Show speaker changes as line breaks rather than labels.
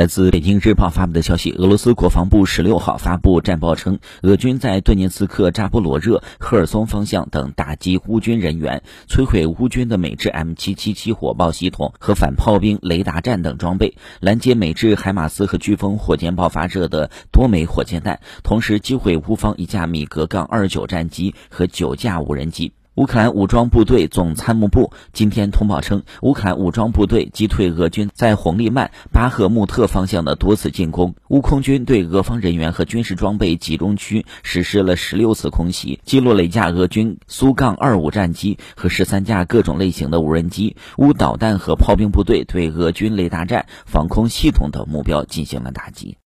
来自北京日报发布的消息，俄罗斯国防部十六号发布战报称，俄军在顿涅茨克、扎波罗热、赫尔松方向等打击乌军人员，摧毁乌军的美制 M777 火炮系统和反炮兵雷达站等装备，拦截美制海马斯和飓风火箭爆发射的多枚火箭弹，同时击毁乌方一架米格杠二九战机和九架无人机。乌克兰武装部队总参谋部今天通报称，乌克兰武装部队击退俄军在红利曼、巴赫穆特方向的多次进攻。乌空军对俄方人员和军事装备集中区实施了十六次空袭，击落了一架俄军苏杠二五战机和十三架各种类型的无人机。乌导弹和炮兵部队对俄军雷达站、防空系统等目标进行了打击。